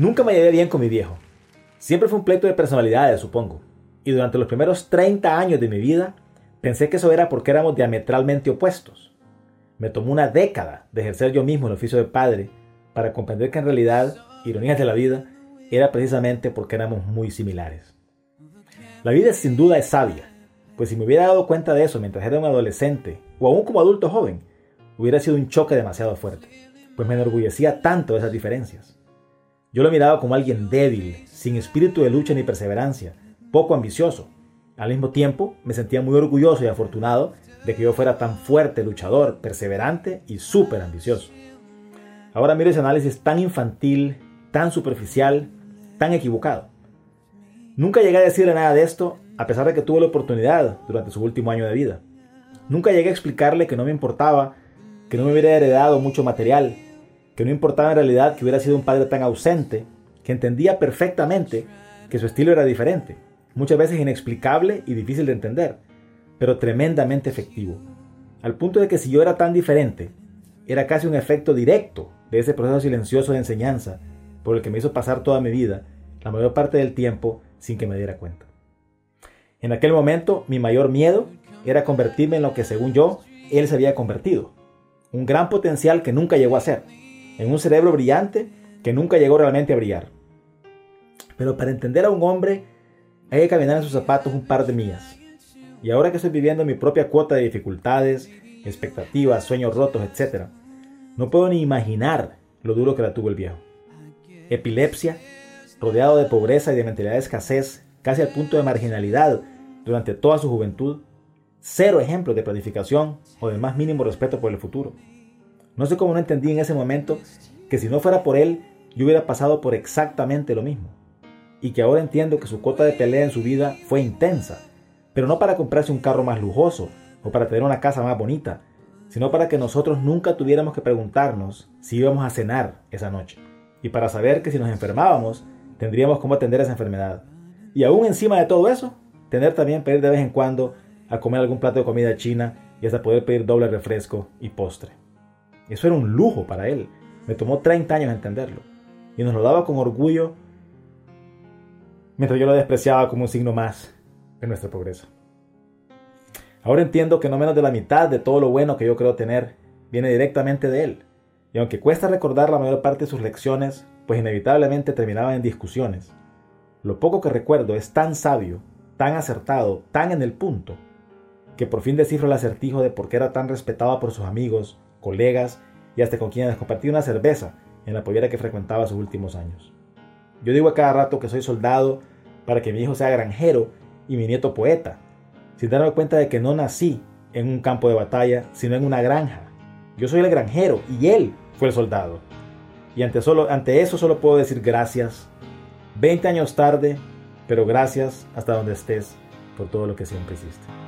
Nunca me llevé bien con mi viejo. Siempre fue un pleito de personalidades, supongo. Y durante los primeros 30 años de mi vida, pensé que eso era porque éramos diametralmente opuestos. Me tomó una década de ejercer yo mismo el oficio de padre para comprender que en realidad, ironías de la vida, era precisamente porque éramos muy similares. La vida sin duda es sabia, pues si me hubiera dado cuenta de eso mientras era un adolescente o aún como adulto joven, hubiera sido un choque demasiado fuerte, pues me enorgullecía tanto de esas diferencias. Yo lo miraba como alguien débil, sin espíritu de lucha ni perseverancia, poco ambicioso. Al mismo tiempo, me sentía muy orgulloso y afortunado de que yo fuera tan fuerte, luchador, perseverante y súper ambicioso. Ahora miro ese análisis tan infantil, tan superficial, tan equivocado. Nunca llegué a decirle nada de esto, a pesar de que tuve la oportunidad durante su último año de vida. Nunca llegué a explicarle que no me importaba, que no me hubiera heredado mucho material, que no importaba en realidad que hubiera sido un padre tan ausente, que entendía perfectamente que su estilo era diferente, muchas veces inexplicable y difícil de entender, pero tremendamente efectivo, al punto de que si yo era tan diferente, era casi un efecto directo de ese proceso silencioso de enseñanza por el que me hizo pasar toda mi vida, la mayor parte del tiempo, sin que me diera cuenta. En aquel momento, mi mayor miedo era convertirme en lo que, según yo, él se había convertido, un gran potencial que nunca llegó a ser en un cerebro brillante que nunca llegó realmente a brillar. Pero para entender a un hombre hay que caminar en sus zapatos un par de millas. Y ahora que estoy viviendo mi propia cuota de dificultades, expectativas, sueños rotos, etc., no puedo ni imaginar lo duro que la tuvo el viejo. Epilepsia, rodeado de pobreza y de mentalidad de escasez, casi al punto de marginalidad durante toda su juventud, cero ejemplos de planificación o del más mínimo respeto por el futuro. No sé cómo no entendí en ese momento que si no fuera por él, yo hubiera pasado por exactamente lo mismo. Y que ahora entiendo que su cuota de pelea en su vida fue intensa, pero no para comprarse un carro más lujoso o para tener una casa más bonita, sino para que nosotros nunca tuviéramos que preguntarnos si íbamos a cenar esa noche. Y para saber que si nos enfermábamos, tendríamos cómo atender esa enfermedad. Y aún encima de todo eso, tener también pedir de vez en cuando a comer algún plato de comida china y hasta poder pedir doble refresco y postre. Eso era un lujo para él. Me tomó 30 años entenderlo. Y nos lo daba con orgullo, mientras yo lo despreciaba como un signo más de nuestra pobreza. Ahora entiendo que no menos de la mitad de todo lo bueno que yo creo tener viene directamente de él. Y aunque cuesta recordar la mayor parte de sus lecciones, pues inevitablemente terminaban en discusiones, lo poco que recuerdo es tan sabio, tan acertado, tan en el punto, que por fin descifro el acertijo de por qué era tan respetado por sus amigos, colegas y hasta con quienes compartí una cerveza en la pollera que frecuentaba sus últimos años. Yo digo a cada rato que soy soldado para que mi hijo sea granjero y mi nieto poeta, sin darme cuenta de que no nací en un campo de batalla, sino en una granja. Yo soy el granjero y él fue el soldado. Y ante, ante eso solo puedo decir gracias. 20 años tarde, pero gracias hasta donde estés por todo lo que siempre hiciste.